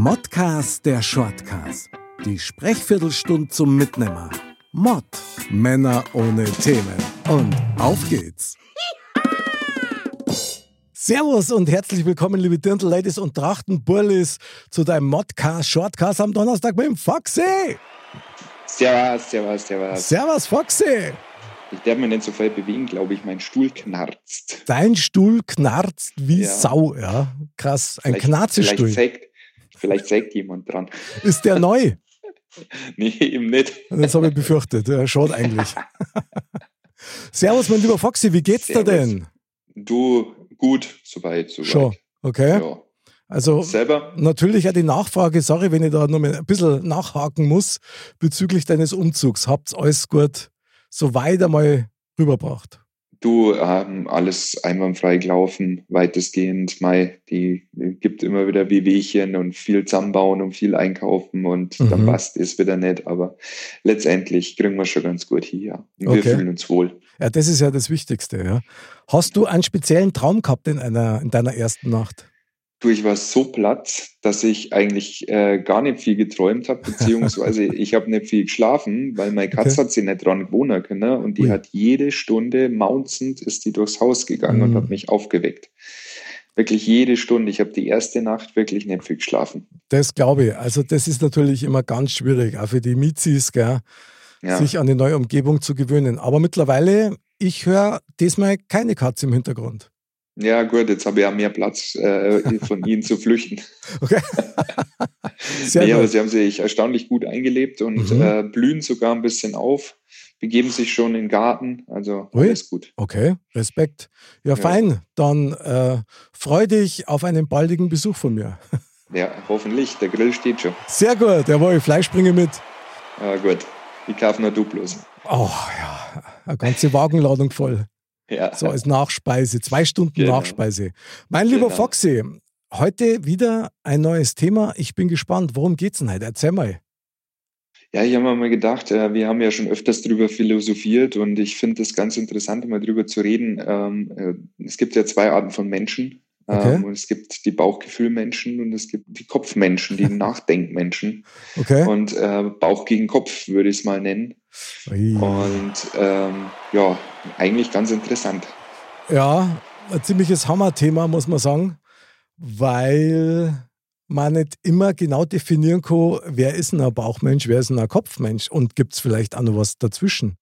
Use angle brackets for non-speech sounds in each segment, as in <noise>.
Modcast der Shortcast. Die Sprechviertelstunde zum Mitnehmer. Mod. Männer ohne Themen. Und auf geht's. Servus und herzlich willkommen, liebe Dirndl-Ladies und Trachtenburlis, zu deinem Modcast Shortcast am Donnerstag mit dem Foxy. Servus, servus, servus. Servus, Foxy. Ich darf mich nicht so viel bewegen, glaube ich. Mein Stuhl knarzt. Dein Stuhl knarzt wie ja. Sau, ja. Krass. Ein Knarzestuhl. Vielleicht vielleicht sägt jemand dran. Ist der neu? <laughs> nee, eben nicht. Das habe ich befürchtet. Ja, schaut eigentlich. <laughs> Servus, mein lieber Foxy, wie geht's Servus. dir denn? Du, gut, soweit, soweit. Schon, okay. Ja. Also Selber? natürlich ja die Nachfrage, sorry, wenn ich da noch ein bisschen nachhaken muss, bezüglich deines Umzugs. Habt alles gut so weit einmal rüberbracht? Du, ähm, alles einwandfrei gelaufen, weitestgehend. Mai, die gibt immer wieder Wehwehchen und viel zusammenbauen und viel einkaufen und mhm. dann passt es wieder nicht. Aber letztendlich kriegen wir schon ganz gut hier. Wir okay. fühlen uns wohl. Ja, das ist ja das Wichtigste. Ja. Hast du einen speziellen Traum gehabt in, einer, in deiner ersten Nacht? Du, ich war so platt, dass ich eigentlich äh, gar nicht viel geträumt habe, beziehungsweise <laughs> ich habe nicht viel geschlafen, weil meine Katze okay. hat sich nicht dran gewohnen können und die Ui. hat jede Stunde maunzend ist die durchs Haus gegangen mm. und hat mich aufgeweckt. Wirklich jede Stunde. Ich habe die erste Nacht wirklich nicht viel geschlafen. Das glaube ich. Also das ist natürlich immer ganz schwierig, auch für die Mizis, gell, ja. sich an die neue Umgebung zu gewöhnen. Aber mittlerweile, ich höre diesmal keine Katze im Hintergrund. Ja, gut, jetzt habe ich ja mehr Platz, äh, von ihnen zu flüchten. <laughs> Okay. <laughs> Sehr nee, aber sie haben sich erstaunlich gut eingelebt und mhm. äh, blühen sogar ein bisschen auf, begeben sich schon in den Garten. Also Ui. alles gut. Okay, Respekt. Ja, ja. fein. Dann äh, freu dich auf einen baldigen Besuch von mir. <laughs> Ja, hoffentlich. Der Grill steht schon. Sehr gut, jawohl, Fleisch bringe mit. Ja, gut. Ich kaufe nur Duplos. Oh ja, eine ganze Wagenladung voll. Ja. So als Nachspeise, zwei Stunden genau. Nachspeise. Mein lieber genau. Foxy, heute wieder ein neues Thema. Ich bin gespannt. Worum geht es denn heute? Erzähl mal. Ja, ich habe mir mal gedacht, äh, wir haben ja schon öfters darüber philosophiert und ich finde es ganz interessant, mal darüber zu reden. Ähm, äh, es gibt ja zwei Arten von Menschen. Okay. Ähm, und es gibt die Bauchgefühlmenschen und es gibt die Kopfmenschen, die <laughs> Nachdenkmenschen. Okay. Und äh, Bauch gegen Kopf würde ich es mal nennen. Ui. Und ähm, ja, eigentlich ganz interessant. Ja, ein ziemliches Hammerthema, muss man sagen, weil man nicht immer genau definieren kann, wer ist ein Bauchmensch, wer ist ein Kopfmensch und gibt es vielleicht auch noch was dazwischen.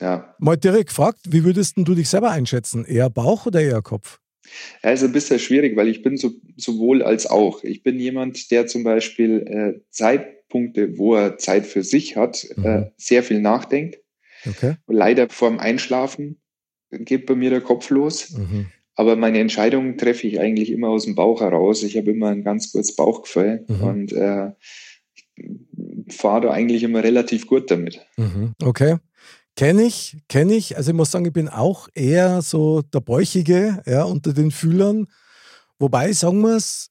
Ja. Mal direkt gefragt, wie würdest du dich selber einschätzen? Eher Bauch oder eher Kopf? Ja, ist ein bisschen schwierig, weil ich bin so, sowohl als auch. Ich bin jemand, der zum Beispiel äh, Zeitpunkte, wo er Zeit für sich hat, äh, mhm. äh, sehr viel nachdenkt. Okay. Leider vorm Einschlafen geht bei mir der Kopf los. Mhm. Aber meine Entscheidungen treffe ich eigentlich immer aus dem Bauch heraus. Ich habe immer ein ganz kurzes Bauchgefühl mhm. und äh, fahre da eigentlich immer relativ gut damit. Mhm. Okay. Kenne ich, kenne ich. Also ich muss sagen, ich bin auch eher so der Bäuchige ja, unter den Fühlern. Wobei, sagen wir es,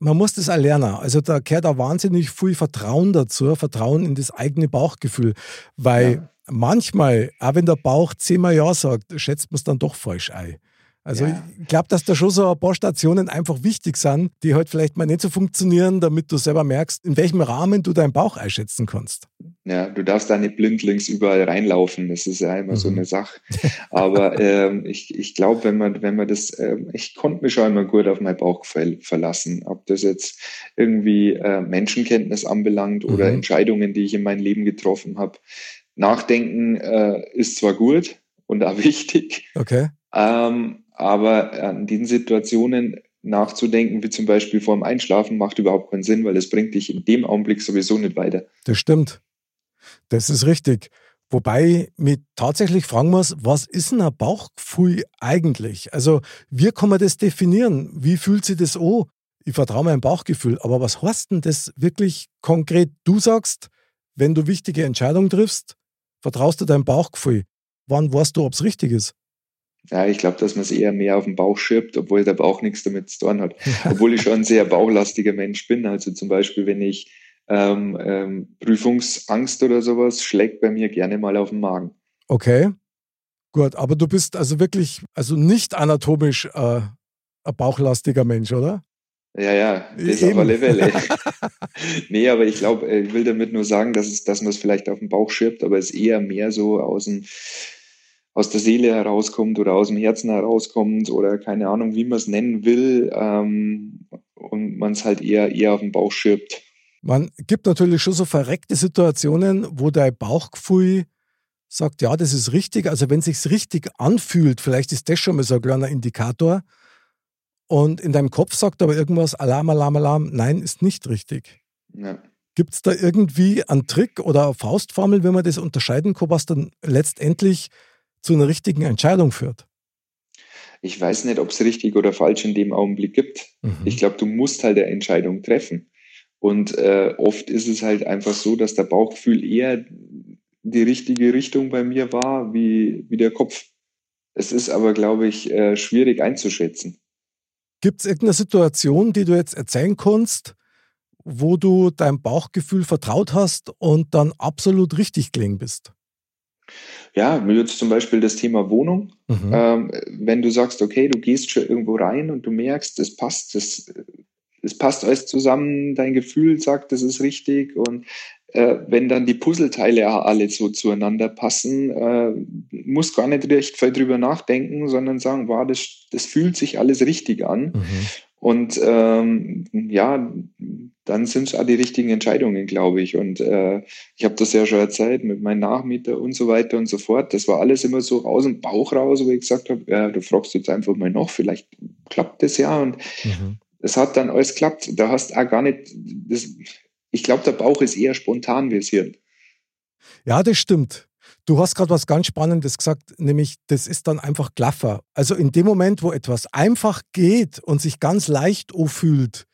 man muss das auch lernen. Also da gehört auch wahnsinnig viel Vertrauen dazu, Vertrauen in das eigene Bauchgefühl. Weil ja. manchmal, auch wenn der Bauch zehnmal Ja sagt, schätzt man es dann doch falsch ein. Also ja. ich glaube, dass da schon so ein paar Stationen einfach wichtig sind, die halt vielleicht mal nicht so funktionieren, damit du selber merkst, in welchem Rahmen du deinen Bauch einschätzen kannst. Ja, du darfst da nicht blindlings überall reinlaufen, das ist ja immer mhm. so eine Sache. Aber <laughs> ähm, ich, ich glaube, wenn man, wenn man das, ähm, ich konnte mich schon immer gut auf mein Bauchgefühl verlassen. Ob das jetzt irgendwie äh, Menschenkenntnis anbelangt mhm. oder Entscheidungen, die ich in meinem Leben getroffen habe. Nachdenken äh, ist zwar gut und auch <laughs> wichtig. Okay. Ähm, aber an diesen Situationen nachzudenken, wie zum Beispiel vor dem Einschlafen, macht überhaupt keinen Sinn, weil es bringt dich in dem Augenblick sowieso nicht weiter. Das stimmt. Das ist richtig. Wobei mich tatsächlich fragen muss, was ist denn ein Bauchgefühl eigentlich? Also, wie kann man das definieren? Wie fühlt sich das an? Ich vertraue meinem Bauchgefühl, aber was heißt denn das wirklich konkret? Du sagst, wenn du wichtige Entscheidungen triffst, vertraust du deinem Bauchgefühl. Wann weißt du, ob es richtig ist? Ja, ich glaube, dass man es eher mehr auf den Bauch schirbt, obwohl der Bauch nichts damit zu tun hat. <laughs> obwohl ich schon ein sehr bauchlastiger Mensch bin. Also zum Beispiel, wenn ich ähm, ähm, Prüfungsangst oder sowas, schlägt bei mir gerne mal auf den Magen. Okay, gut. Aber du bist also wirklich, also nicht anatomisch äh, ein bauchlastiger Mensch, oder? Ja, ja, das Eben. auf alle Fälle. <laughs> <laughs> nee, aber ich glaube, äh, ich will damit nur sagen, dass, es, dass man es vielleicht auf den Bauch schirbt, aber es eher mehr so aus, dem, aus der Seele herauskommt oder aus dem Herzen herauskommt oder keine Ahnung, wie man es nennen will ähm, und man es halt eher, eher auf den Bauch schirbt. Man gibt natürlich schon so verreckte Situationen, wo dein Bauchgefühl sagt, ja, das ist richtig. Also wenn es sich richtig anfühlt, vielleicht ist das schon mal so ein kleiner Indikator. Und in deinem Kopf sagt aber irgendwas, Alarm, Alarm, Alarm, nein, ist nicht richtig. Ja. Gibt es da irgendwie einen Trick oder eine Faustformel, wenn man das unterscheiden kann, was dann letztendlich zu einer richtigen Entscheidung führt? Ich weiß nicht, ob es richtig oder falsch in dem Augenblick gibt. Mhm. Ich glaube, du musst halt eine Entscheidung treffen. Und äh, oft ist es halt einfach so, dass der Bauchgefühl eher die richtige Richtung bei mir war wie, wie der Kopf. Es ist aber, glaube ich, äh, schwierig einzuschätzen. Gibt es irgendeine Situation, die du jetzt erzählen kannst, wo du deinem Bauchgefühl vertraut hast und dann absolut richtig gelegen bist? Ja, mir jetzt zum Beispiel das Thema Wohnung. Mhm. Ähm, wenn du sagst, okay, du gehst schon irgendwo rein und du merkst, es passt, es, es passt alles zusammen, dein Gefühl sagt, das ist richtig und äh, wenn dann die Puzzleteile alle so zueinander passen, äh, muss gar nicht recht viel drüber nachdenken, sondern sagen, wow, das, das fühlt sich alles richtig an. Mhm. Und ähm, ja, dann sind es auch die richtigen Entscheidungen, glaube ich. Und äh, ich habe das ja schon erzählt mit meinem Nachmieter und so weiter und so fort. Das war alles immer so aus dem Bauch raus, wo ich gesagt habe, ja, du fragst jetzt einfach mal noch, vielleicht klappt das ja. Und mhm. es hat dann alles klappt. Da hast auch gar nicht, das, ich glaube, der Bauch ist eher spontan wie das Hirn. Ja, das stimmt. Du hast gerade was ganz Spannendes gesagt, nämlich das ist dann einfach Klaffer. Also in dem Moment, wo etwas einfach geht und sich ganz leicht fühlt,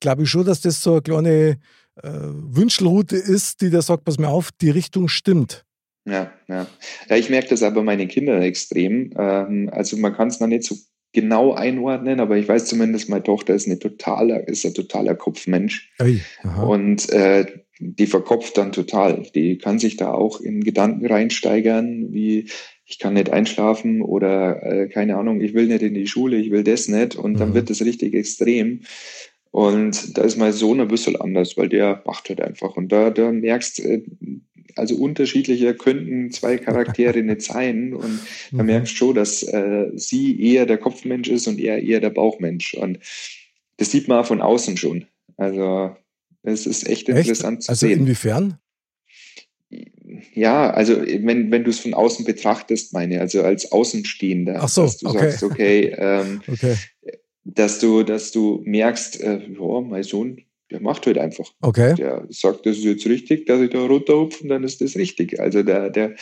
glaube ich schon, dass das so eine kleine äh, Wünschelroute ist, die da sagt, pass mir auf, die Richtung stimmt. Ja, ja. ja ich merke das aber bei meinen Kindern extrem. Ähm, also man kann es noch nicht so genau einordnen, aber ich weiß zumindest, meine Tochter ist, eine totaler, ist ein totaler Kopfmensch. Ui, und äh, die verkopft dann total. Die kann sich da auch in Gedanken reinsteigern, wie ich kann nicht einschlafen oder äh, keine Ahnung, ich will nicht in die Schule, ich will das nicht. Und mhm. dann wird das richtig extrem. Und da ist mein Sohn ein bisschen anders, weil der macht halt einfach. Und da, da merkst, äh, also unterschiedlicher könnten zwei Charaktere nicht sein. Und man mhm. merkt schon, dass äh, sie eher der Kopfmensch ist und er eher der Bauchmensch. Und das sieht man von außen schon. Also es ist echt, echt? interessant zu also sehen. Also inwiefern? Ja, also wenn, wenn du es von außen betrachtest, meine, also als Außenstehender, so, dass du okay. sagst, okay, <laughs> ähm, okay, dass du, dass du merkst, äh, ja, mein Sohn, der macht halt einfach. Okay. Der sagt, das ist jetzt richtig, dass ich da runterhupfe und dann ist das richtig. Also der, der,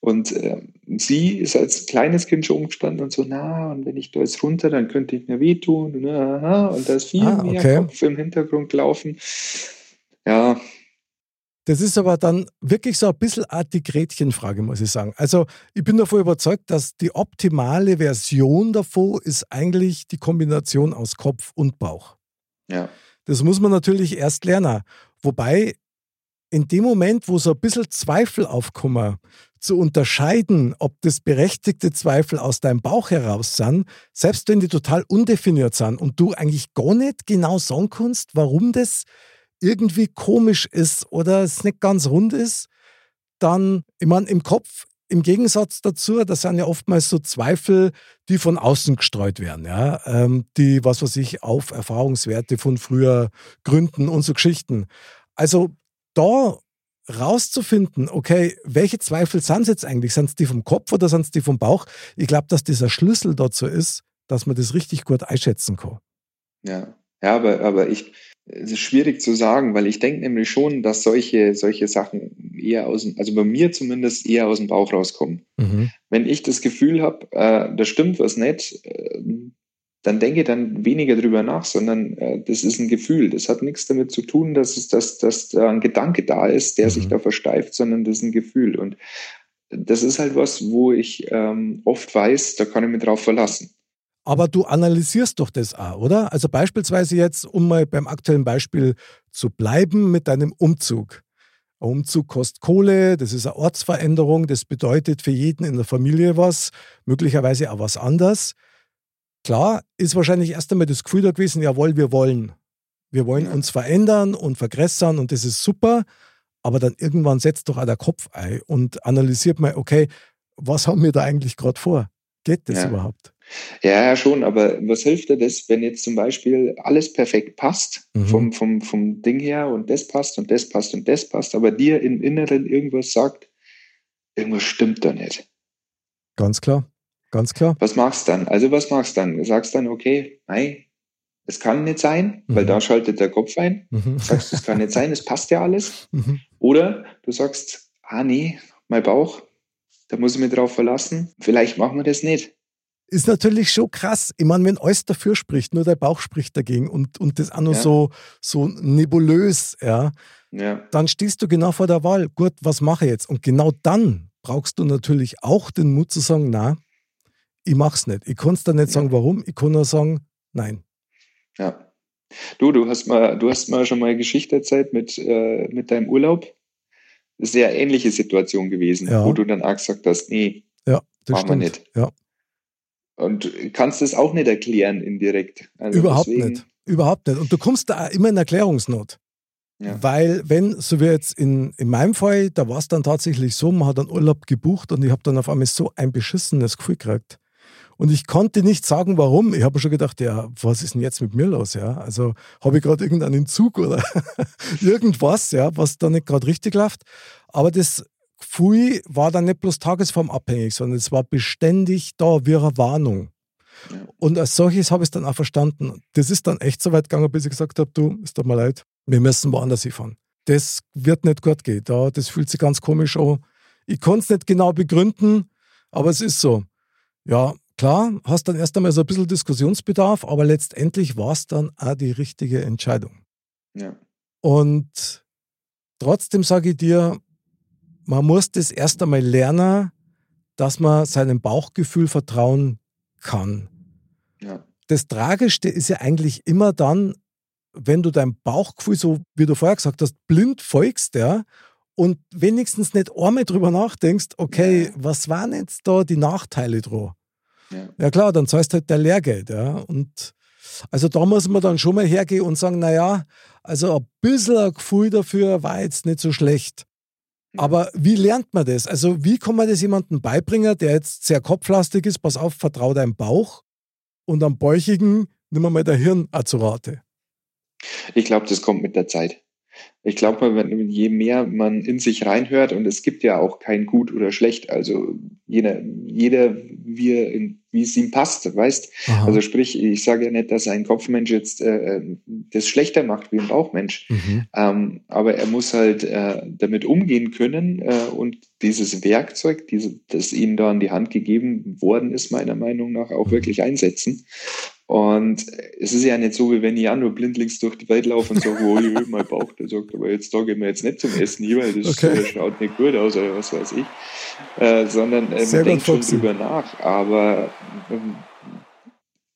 und äh, sie ist als kleines Kind schon umgestanden und so, na, und wenn ich da jetzt runter, dann könnte ich mir wehtun. Und, aha, und da ist viel ah, mehr okay. Kopf im Hintergrund gelaufen. Ja. Das ist aber dann wirklich so ein bisschen die Gretchenfrage, muss ich sagen. Also ich bin davon überzeugt, dass die optimale Version davon ist eigentlich die Kombination aus Kopf und Bauch. Ja. Das muss man natürlich erst lernen. Wobei in dem Moment, wo so ein bisschen Zweifel aufkommen, zu unterscheiden, ob das berechtigte Zweifel aus deinem Bauch heraus sind, selbst wenn die total undefiniert sind und du eigentlich gar nicht genau sagen kannst, warum das irgendwie komisch ist oder es nicht ganz rund ist, dann, ich meine, im Kopf im Gegensatz dazu, das sind ja oftmals so Zweifel, die von außen gestreut werden, ja, ähm, die, was weiß ich, auf Erfahrungswerte von früher gründen und so Geschichten. Also da rauszufinden, okay, welche Zweifel sind es jetzt eigentlich? Sind es die vom Kopf oder sind es die vom Bauch? Ich glaube, dass dieser Schlüssel dazu ist, dass man das richtig gut einschätzen kann. Ja, ja aber, aber ich, es ist schwierig zu sagen, weil ich denke nämlich schon, dass solche, solche Sachen eher aus dem, also bei mir zumindest eher aus dem Bauch rauskommen. Mhm. Wenn ich das Gefühl habe, äh, da stimmt was nicht, äh, dann denke ich dann weniger drüber nach, sondern äh, das ist ein Gefühl. Das hat nichts damit zu tun, dass, es, dass, dass da ein Gedanke da ist, der mhm. sich da versteift, sondern das ist ein Gefühl. Und das ist halt was, wo ich ähm, oft weiß, da kann ich mich drauf verlassen. Aber du analysierst doch das auch, oder? Also beispielsweise jetzt, um mal beim aktuellen Beispiel zu bleiben mit deinem Umzug. Ein Umzug kostet Kohle, das ist eine Ortsveränderung, das bedeutet für jeden in der Familie was, möglicherweise auch was anderes. Klar ist wahrscheinlich erst einmal das Gefühl da gewesen, jawohl, wir wollen. Wir wollen uns verändern und vergrößern und das ist super. Aber dann irgendwann setzt doch auch der Kopf ein und analysiert mal, okay, was haben wir da eigentlich gerade vor? Geht das ja. überhaupt? Ja, ja, schon, aber was hilft dir das, wenn jetzt zum Beispiel alles perfekt passt, mhm. vom, vom, vom Ding her und das passt und das passt und das passt, aber dir im Inneren irgendwas sagt, irgendwas stimmt da nicht. Ganz klar, ganz klar. Was machst du dann? Also was machst du dann? Du sagst dann, okay, nein, es kann nicht sein, mhm. weil da schaltet der Kopf ein. Mhm. Du sagst, es kann nicht sein, es passt ja alles. <laughs> Mhm. Oder du sagst, ah nee, mein Bauch, da muss ich mich drauf verlassen, vielleicht machen wir das nicht. Ist natürlich schon krass. Ich meine, wenn alles dafür spricht, nur der Bauch spricht dagegen und, und das auch nur ja. so, so nebulös, ja, ja, dann stehst du genau vor der Wahl. Gut, was mache ich jetzt? Und genau dann brauchst du natürlich auch den Mut zu sagen, na, ich mach's nicht. Ich kann es dann nicht sagen, warum. Ich kann nur sagen, nein. Ja. Du, du hast mal, du hast mal schon mal Geschichte erzählt mit, äh, mit deinem Urlaub. Sehr ähnliche Situation gewesen, ja. wo du dann auch gesagt hast, nee, ja, das machen stimmt. wir nicht. Ja. Und kannst das auch nicht erklären indirekt. Also Überhaupt deswegen... nicht. Überhaupt nicht. Und du kommst da immer in Erklärungsnot. Ja. Weil, wenn, so wie jetzt in, in meinem Fall, da war es dann tatsächlich so, man hat einen Urlaub gebucht und ich habe dann auf einmal so ein beschissenes Gefühl gekriegt. Und ich konnte nicht sagen, warum. Ich habe schon gedacht, ja, was ist denn jetzt mit mir los? Ja? Also habe ich gerade irgendeinen Zug oder <laughs> irgendwas, ja, was da nicht gerade richtig läuft. Aber das Gefühl war dann nicht bloß tagesformabhängig, sondern es war beständig da wie eine Warnung. Und als solches habe ich es dann auch verstanden. Das ist dann echt so weit gegangen, bis ich gesagt habe, du, es tut mir leid, wir müssen woanders hinfahren. Das wird nicht gut gehen. Da, das fühlt sich ganz komisch an. Ich kann es nicht genau begründen, aber es ist so. Ja, klar, hast dann erst einmal so ein bisschen Diskussionsbedarf, aber letztendlich war es dann auch die richtige Entscheidung. Ja. Und trotzdem sage ich dir, man muss das erst einmal lernen, dass man seinem Bauchgefühl vertrauen kann. Ja. Das Tragischste ist ja eigentlich immer dann, wenn du dein Bauchgefühl, so wie du vorher gesagt hast, blind folgst, ja, und wenigstens nicht einmal drüber nachdenkst, okay, ja. was waren jetzt da die Nachteile dran? Ja. ja. klar, dann zahlst du halt der Lehrgeld, ja. Und also da muss man dann schon mal hergehen und sagen, naja, also ein bisschen ein Gefühl dafür war jetzt nicht so schlecht. Aber wie lernt man das? Also, wie kann man das jemandem beibringen, der jetzt sehr kopflastig ist? Pass auf, vertrau deinem Bauch und am Bäuchigen nimm mal der Hirn zu Rate. Ich glaube, das kommt mit der Zeit. Ich glaube, je mehr man in sich reinhört, und es gibt ja auch kein Gut oder Schlecht, also jeder, jeder wie, wie es ihm passt, weißt. Aha. Also sprich, ich sage ja nicht, dass ein Kopfmensch jetzt äh, das schlechter macht wie ein Bauchmensch, mhm. ähm, aber er muss halt äh, damit umgehen können äh, und dieses Werkzeug, diese, das ihm da an die Hand gegeben worden ist, meiner Meinung nach, auch mhm. wirklich einsetzen. Und es ist ja nicht so, wie wenn ich auch nur blindlings durch die Welt laufe und sage, oh, je, mein Bauch, der sagt, aber jetzt da gehen wir jetzt nicht zum Essen hier, weil das okay. schaut nicht gut aus oder was weiß ich. Äh, sondern äh, man denkt schon drüber nach. Aber ähm,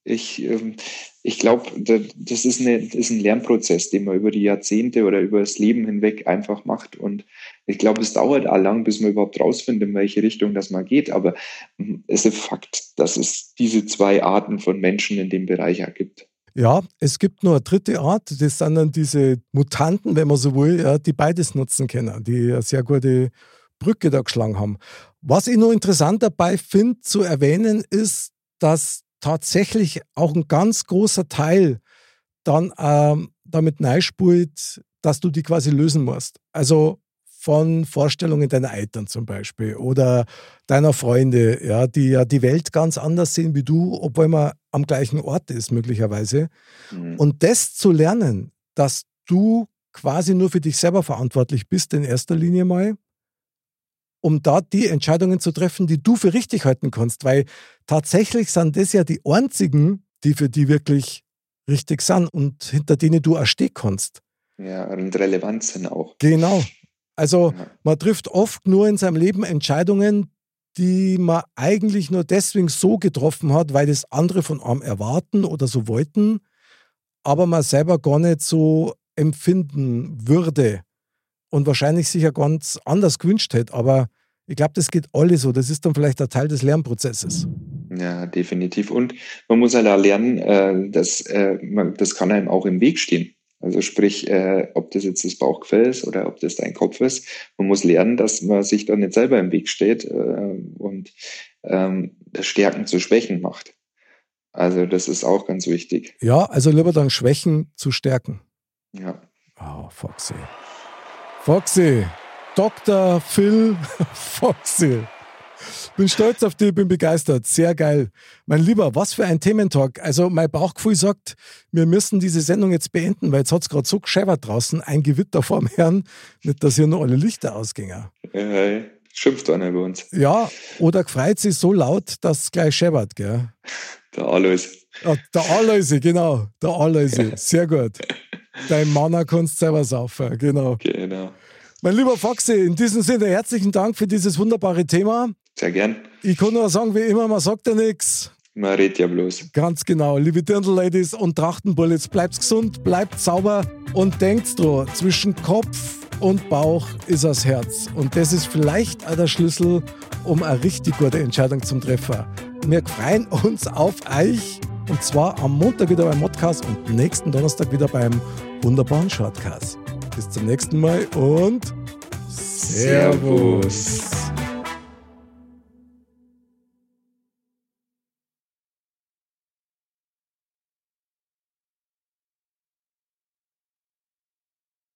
ich, ähm, ich glaube, das ist, eine, ist ein Lernprozess, den man über die Jahrzehnte oder über das Leben hinweg einfach macht. Und ich glaube, es dauert auch lang, bis man überhaupt rausfindet, in welche Richtung das mal geht. Aber hm, es ist Fakt, dass es diese zwei Arten von Menschen in dem Bereich gibt. Ja, es gibt nur eine dritte Art, das sind dann diese Mutanten, wenn man so will, ja, die beides nutzen können, die eine sehr gute Brücke da geschlagen haben. Was ich noch interessant dabei finde zu erwähnen, ist, dass tatsächlich auch ein ganz großer Teil dann ähm, damit neispult, dass du die quasi lösen musst. Also von Vorstellungen deiner Eltern zum Beispiel oder deiner Freunde, ja, die ja die Welt ganz anders sehen wie du, obwohl man am gleichen Ort ist möglicherweise. Mhm. Und das zu lernen, dass du quasi nur für dich selber verantwortlich bist in erster Linie mal um da die Entscheidungen zu treffen, die du für richtig halten kannst. Weil tatsächlich sind das ja die einzigen, die für die wirklich richtig sind und hinter denen du auch stehen kannst. Ja, und relevant sind auch. Genau. Also ja. man trifft oft nur in seinem Leben Entscheidungen, die man eigentlich nur deswegen so getroffen hat, weil das andere von einem erwarten oder so wollten, aber man selber gar nicht so empfinden würde und wahrscheinlich sich ja ganz anders gewünscht hätte. Aber ich glaube, das geht alle so. Das ist dann vielleicht ein Teil des Lernprozesses. Ja, definitiv. Und man muss halt auch lernen, äh, dass äh, man, das kann einem auch im Weg stehen. Also sprich, äh, ob das jetzt das Bauchgefühl ist oder ob das dein Kopf ist. Man muss lernen, dass man sich dann nicht selber im Weg steht und ähm, das Stärken zu Schwächen macht. Also das ist auch ganz wichtig. Ja, also lieber dann Schwächen zu stärken. Ja. Oh, Foxy. Foxy. Dr. Phil <laughs> Foxy. Bin stolz auf dich, bin begeistert. Sehr geil. Mein Lieber, was für ein Thementalk. Also, mein Bauchgefühl sagt, wir müssen diese Sendung jetzt beenden, weil jetzt hat es gerade so gescheppert draußen. Ein Gewitter vorm Herrn. Nicht, dass hier nur alle Lichter ausgingen. Ja, schimpft einer bei uns. Ja, oder gefreut sich so laut, dass es gleich scheppert, gell? Der Alois. Ja, der Alois, genau. Der Alois. Sehr gut. Dein Manner kannst selber saufen, genau. Genau. Mein lieber Foxy, in diesem Sinne herzlichen Dank für dieses wunderbare Thema. Sehr gern. Ich kann nur sagen, wie immer, man sagt ja nichts. Man redet ja bloß. Ganz genau. Liebe Dirndl-Ladies und Trachtenbullets, bleibt gesund, bleibt sauber und denkt dran, zwischen Kopf und Bauch ist das Herz. Und das ist vielleicht auch der Schlüssel, um eine richtig gute Entscheidung zum Treffen. Wir freuen uns auf euch. Und zwar am Montag wieder beim Modcast und nächsten Donnerstag wieder beim wunderbaren Shortcast. Bis zum nächsten Mal und. Servus.